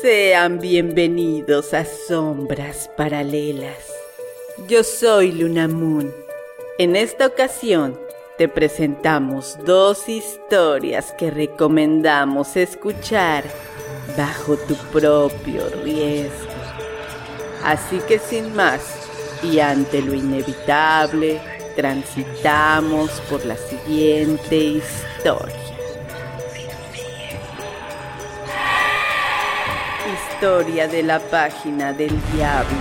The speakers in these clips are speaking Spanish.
Sean bienvenidos a Sombras Paralelas. Yo soy Luna Moon. En esta ocasión te presentamos dos historias que recomendamos escuchar bajo tu propio riesgo. Así que sin más, y ante lo inevitable, transitamos por la siguiente historia. Historia de la página del diablo.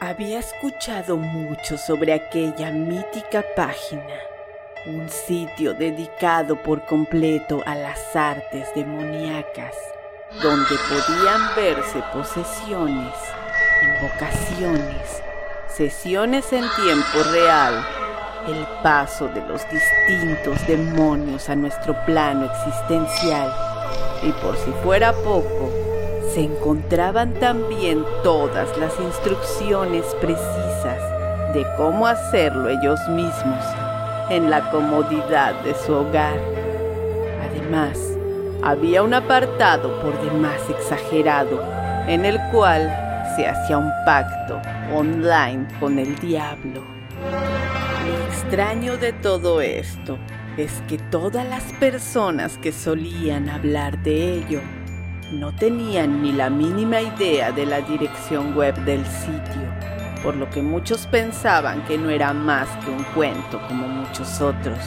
Había escuchado mucho sobre aquella mítica página, un sitio dedicado por completo a las artes demoníacas, donde podían verse posesiones, invocaciones, sesiones en tiempo real, el paso de los distintos demonios a nuestro plano existencial y por si fuera poco, se encontraban también todas las instrucciones precisas de cómo hacerlo ellos mismos en la comodidad de su hogar. Además, había un apartado por demás exagerado en el cual se hacía un pacto online con el diablo. Lo extraño de todo esto es que todas las personas que solían hablar de ello no tenían ni la mínima idea de la dirección web del sitio, por lo que muchos pensaban que no era más que un cuento como muchos otros.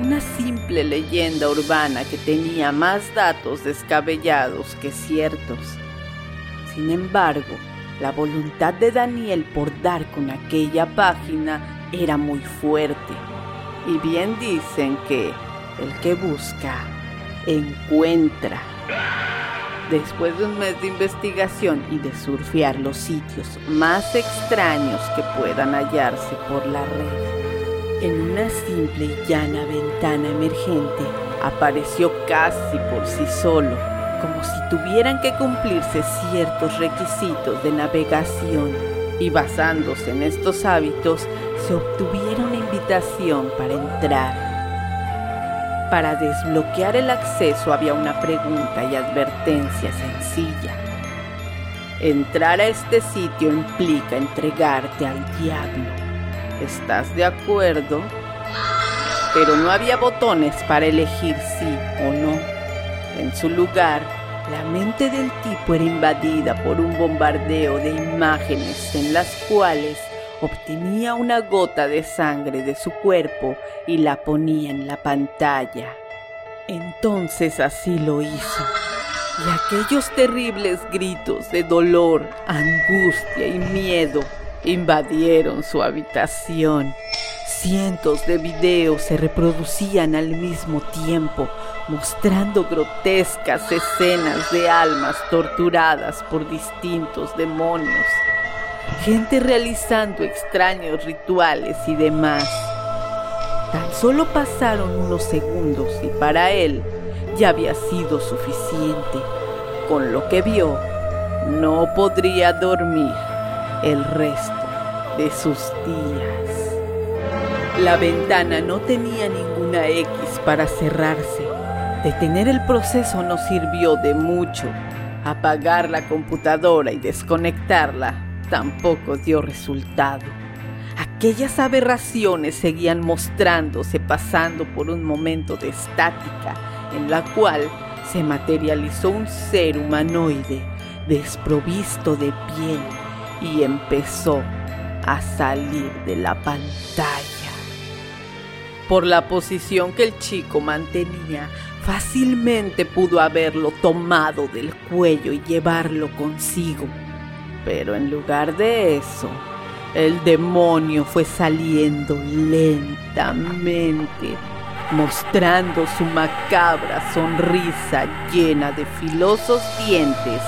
Una simple leyenda urbana que tenía más datos descabellados que ciertos. Sin embargo, la voluntad de Daniel por dar con aquella página era muy fuerte y bien dicen que el que busca, encuentra. Después de un mes de investigación y de surfear los sitios más extraños que puedan hallarse por la red, en una simple y llana ventana emergente apareció casi por sí solo, como si tuvieran que cumplirse ciertos requisitos de navegación y basándose en estos hábitos se obtuviera una invitación para entrar. Para desbloquear el acceso había una pregunta y advertencia sencilla. Entrar a este sitio implica entregarte al diablo. ¿Estás de acuerdo? Pero no había botones para elegir sí o no. En su lugar, la mente del tipo era invadida por un bombardeo de imágenes en las cuales obtenía una gota de sangre de su cuerpo y la ponía en la pantalla. Entonces así lo hizo. Y aquellos terribles gritos de dolor, angustia y miedo invadieron su habitación. Cientos de videos se reproducían al mismo tiempo, mostrando grotescas escenas de almas torturadas por distintos demonios gente realizando extraños rituales y demás. Tan solo pasaron unos segundos y para él ya había sido suficiente. Con lo que vio, no podría dormir el resto de sus días. La ventana no tenía ninguna X para cerrarse. Detener el proceso no sirvió de mucho. Apagar la computadora y desconectarla tampoco dio resultado. Aquellas aberraciones seguían mostrándose pasando por un momento de estática en la cual se materializó un ser humanoide desprovisto de piel y empezó a salir de la pantalla. Por la posición que el chico mantenía, fácilmente pudo haberlo tomado del cuello y llevarlo consigo. Pero en lugar de eso, el demonio fue saliendo lentamente, mostrando su macabra sonrisa llena de filosos dientes,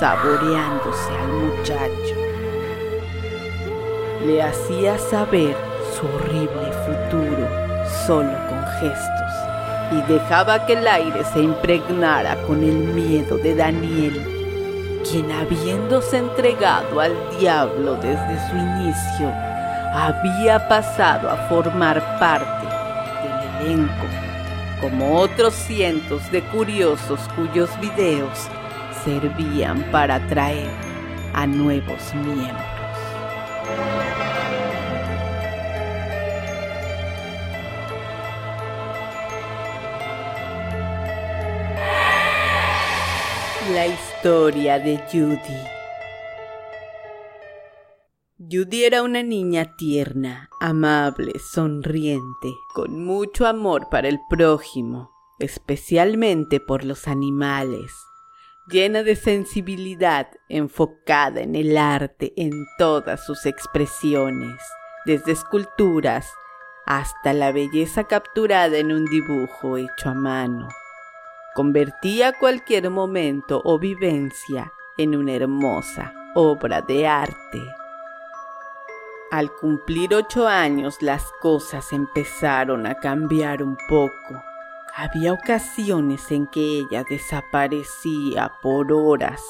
saboreándose al muchacho. Le hacía saber su horrible futuro solo con gestos y dejaba que el aire se impregnara con el miedo de Daniel quien habiéndose entregado al diablo desde su inicio, había pasado a formar parte del elenco, como otros cientos de curiosos cuyos videos servían para atraer a nuevos miembros. La historia de Judy. Judy era una niña tierna, amable, sonriente, con mucho amor para el prójimo, especialmente por los animales, llena de sensibilidad, enfocada en el arte en todas sus expresiones, desde esculturas hasta la belleza capturada en un dibujo hecho a mano convertía cualquier momento o vivencia en una hermosa obra de arte. Al cumplir ocho años las cosas empezaron a cambiar un poco. Había ocasiones en que ella desaparecía por horas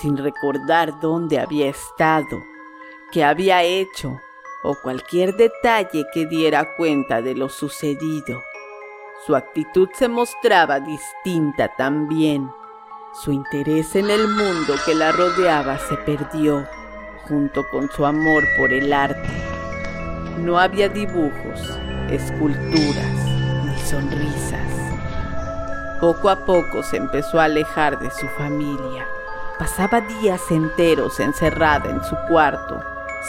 sin recordar dónde había estado, qué había hecho o cualquier detalle que diera cuenta de lo sucedido. Su actitud se mostraba distinta también. Su interés en el mundo que la rodeaba se perdió, junto con su amor por el arte. No había dibujos, esculturas, ni sonrisas. Poco a poco se empezó a alejar de su familia. Pasaba días enteros encerrada en su cuarto,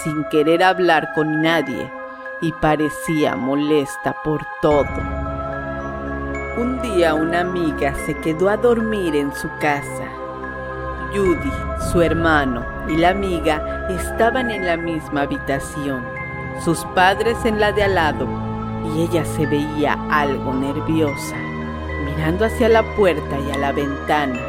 sin querer hablar con nadie, y parecía molesta por todo. Un día una amiga se quedó a dormir en su casa. Judy, su hermano y la amiga estaban en la misma habitación, sus padres en la de al lado, y ella se veía algo nerviosa, mirando hacia la puerta y a la ventana.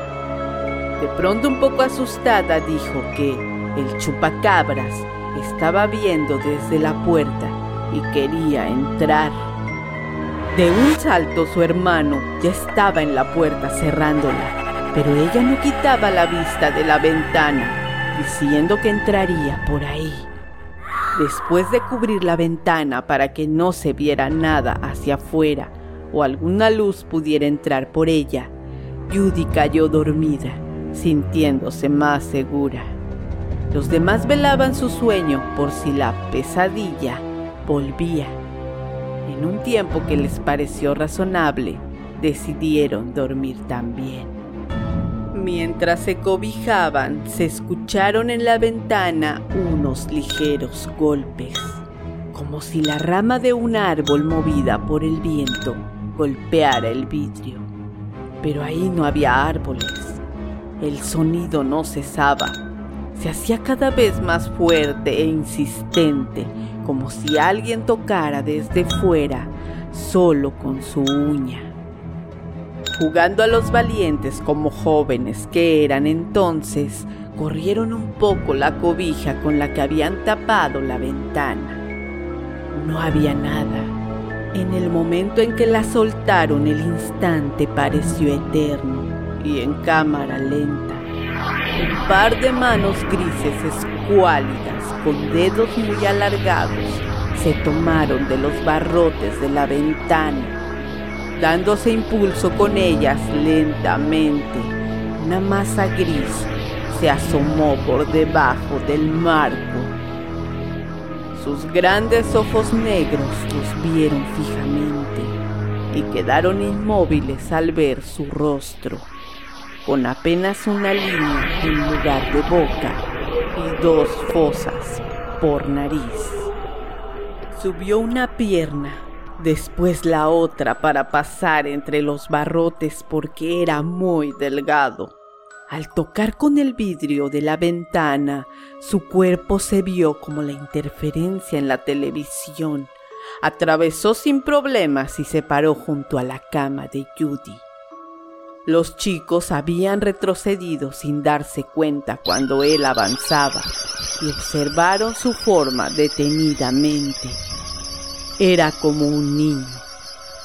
De pronto un poco asustada dijo que el chupacabras estaba viendo desde la puerta y quería entrar. De un salto su hermano ya estaba en la puerta cerrándola, pero ella no quitaba la vista de la ventana, diciendo que entraría por ahí. Después de cubrir la ventana para que no se viera nada hacia afuera o alguna luz pudiera entrar por ella, Judy cayó dormida, sintiéndose más segura. Los demás velaban su sueño por si la pesadilla volvía. En un tiempo que les pareció razonable, decidieron dormir también. Mientras se cobijaban, se escucharon en la ventana unos ligeros golpes, como si la rama de un árbol movida por el viento golpeara el vidrio. Pero ahí no había árboles. El sonido no cesaba. Se hacía cada vez más fuerte e insistente como si alguien tocara desde fuera solo con su uña. Jugando a los valientes como jóvenes que eran entonces, corrieron un poco la cobija con la que habían tapado la ventana. No había nada. En el momento en que la soltaron el instante pareció eterno y en cámara lenta. Un par de manos grises con dedos muy alargados, se tomaron de los barrotes de la ventana, dándose impulso con ellas lentamente. Una masa gris se asomó por debajo del marco. Sus grandes ojos negros los vieron fijamente y quedaron inmóviles al ver su rostro, con apenas una línea en lugar de boca y dos fosas por nariz. Subió una pierna, después la otra para pasar entre los barrotes porque era muy delgado. Al tocar con el vidrio de la ventana, su cuerpo se vio como la interferencia en la televisión. Atravesó sin problemas y se paró junto a la cama de Judy. Los chicos habían retrocedido sin darse cuenta cuando él avanzaba y observaron su forma detenidamente. Era como un niño,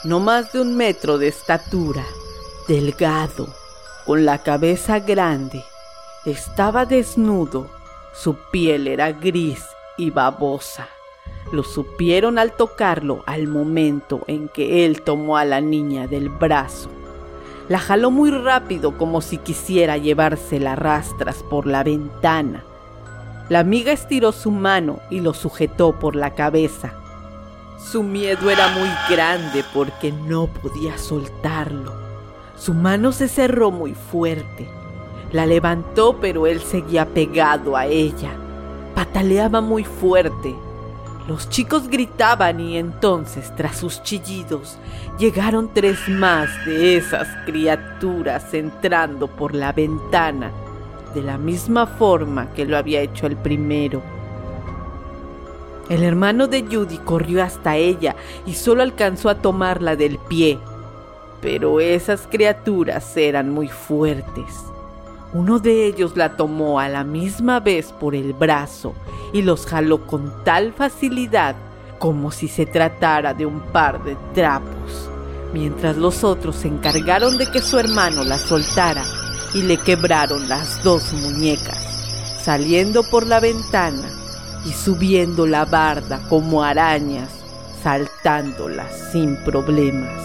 no más de un metro de estatura, delgado, con la cabeza grande. Estaba desnudo, su piel era gris y babosa. lo supieron al tocarlo al momento en que él tomó a la niña del brazo. La jaló muy rápido como si quisiera llevársela rastras por la ventana. La amiga estiró su mano y lo sujetó por la cabeza. Su miedo era muy grande porque no podía soltarlo. Su mano se cerró muy fuerte. La levantó pero él seguía pegado a ella. Pataleaba muy fuerte. Los chicos gritaban y entonces, tras sus chillidos, llegaron tres más de esas criaturas entrando por la ventana, de la misma forma que lo había hecho el primero. El hermano de Judy corrió hasta ella y solo alcanzó a tomarla del pie. Pero esas criaturas eran muy fuertes. Uno de ellos la tomó a la misma vez por el brazo y los jaló con tal facilidad como si se tratara de un par de trapos, mientras los otros se encargaron de que su hermano la soltara y le quebraron las dos muñecas, saliendo por la ventana y subiendo la barda como arañas, saltándola sin problemas.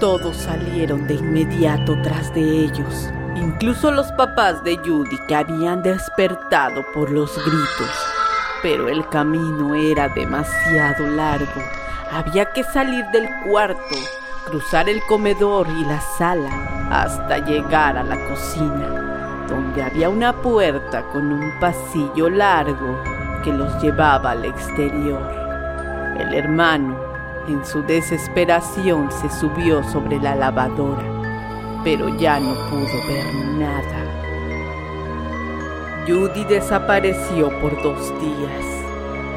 Todos salieron de inmediato tras de ellos, incluso los papás de Judy que habían despertado por los gritos. Pero el camino era demasiado largo. Había que salir del cuarto, cruzar el comedor y la sala hasta llegar a la cocina donde había una puerta con un pasillo largo que los llevaba al exterior. El hermano, en su desesperación, se subió sobre la lavadora, pero ya no pudo ver nada. Judy desapareció por dos días.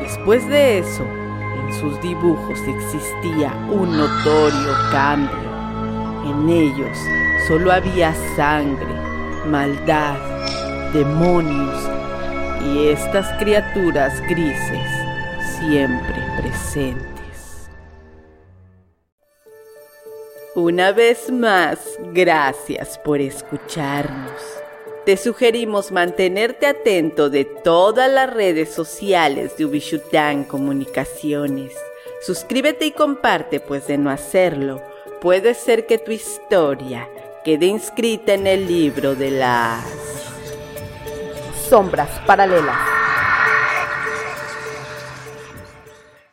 Después de eso, en sus dibujos existía un notorio cambio. En ellos solo había sangre, maldad, demonios y estas criaturas grises siempre presentes. Una vez más, gracias por escucharnos. Te sugerimos mantenerte atento de todas las redes sociales de Ubishutan Comunicaciones. Suscríbete y comparte, pues de no hacerlo, puede ser que tu historia quede inscrita en el libro de las sombras paralelas.